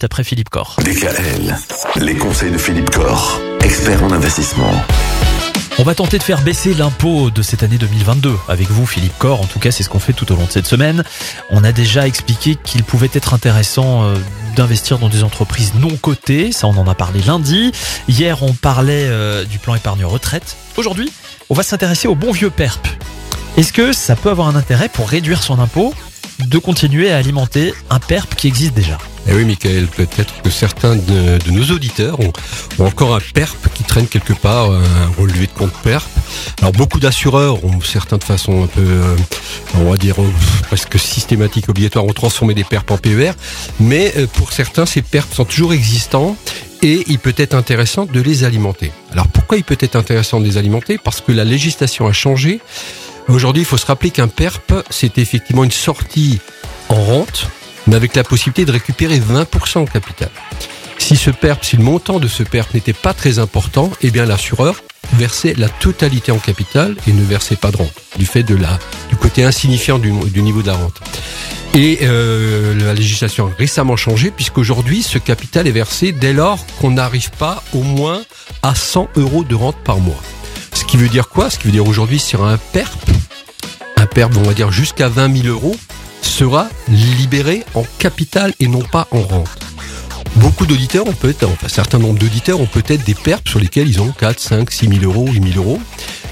D'après Philippe Corr. DKL, les conseils de Philippe Corr, expert en investissement. On va tenter de faire baisser l'impôt de cette année 2022 avec vous, Philippe Corr. En tout cas, c'est ce qu'on fait tout au long de cette semaine. On a déjà expliqué qu'il pouvait être intéressant euh, d'investir dans des entreprises non cotées. Ça, on en a parlé lundi. Hier, on parlait euh, du plan épargne retraite. Aujourd'hui, on va s'intéresser au bon vieux PERP. Est-ce que ça peut avoir un intérêt pour réduire son impôt? De continuer à alimenter un PERP qui existe déjà eh oui, Michael, peut-être que certains de, nos auditeurs ont, encore un PERP qui traîne quelque part, un relevé de compte PERP. Alors beaucoup d'assureurs ont certains de façon un peu, euh, on va dire euh, presque systématique, obligatoire, ont transformé des PERP en PER, mais euh, pour certains, ces PERP sont toujours existants et il peut être intéressant de les alimenter. Alors pourquoi il peut être intéressant de les alimenter? Parce que la législation a changé. Aujourd'hui, il faut se rappeler qu'un PERP, c'est effectivement une sortie en rente mais avec la possibilité de récupérer 20% en capital. Si ce PERP, si le montant de ce PERP n'était pas très important, eh bien l'assureur versait la totalité en capital et ne versait pas de rente, du fait de la, du côté insignifiant du, niveau de la rente. Et euh, la législation a récemment changé puisqu'aujourd'hui ce capital est versé dès lors qu'on n'arrive pas au moins à 100 euros de rente par mois. Ce qui veut dire quoi? Ce qui veut dire aujourd'hui sur un PERP, on va dire jusqu'à 20 000 euros, sera libéré en capital et non pas en rente. Beaucoup d'auditeurs ont peut-être, enfin, un certain nombre d'auditeurs ont peut-être des pertes sur lesquelles ils ont 4, 5, 6 000 euros, 8 000 euros.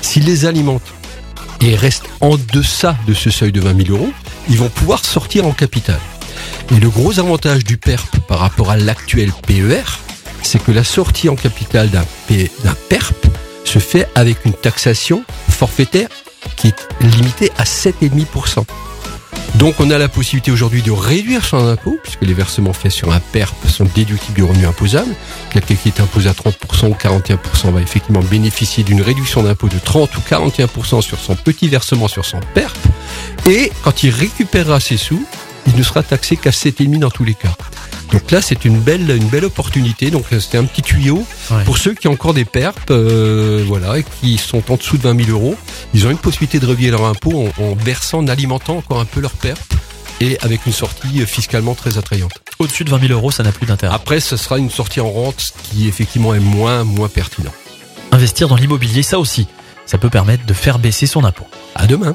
S'ils les alimentent et restent en deçà de ce seuil de 20 000 euros, ils vont pouvoir sortir en capital. Et le gros avantage du PERP par rapport à l'actuel PER, c'est que la sortie en capital d'un PERP se fait avec une taxation forfaitaire qui est limitée à 7,5%. Donc on a la possibilité aujourd'hui de réduire son impôt, puisque les versements faits sur un PERP sont déductibles du revenu imposable. Quelqu'un qui est imposé à 30% ou 41% va effectivement bénéficier d'une réduction d'impôt de 30 ou 41% sur son petit versement sur son PERP. Et quand il récupérera ses sous, il ne sera taxé qu'à 7,5% dans tous les cas. Donc là, c'est une belle, une belle opportunité. Donc c'était un petit tuyau pour ceux qui ont encore des pertes, euh, voilà, et qui sont en dessous de 20 000 euros. Ils ont une possibilité de revier leur impôt en, en versant, en alimentant encore un peu leurs pertes et avec une sortie fiscalement très attrayante. Au-dessus de 20 000 euros, ça n'a plus d'intérêt. Après, ce sera une sortie en rente qui effectivement est moins, moins pertinent. Investir dans l'immobilier, ça aussi, ça peut permettre de faire baisser son impôt. À demain.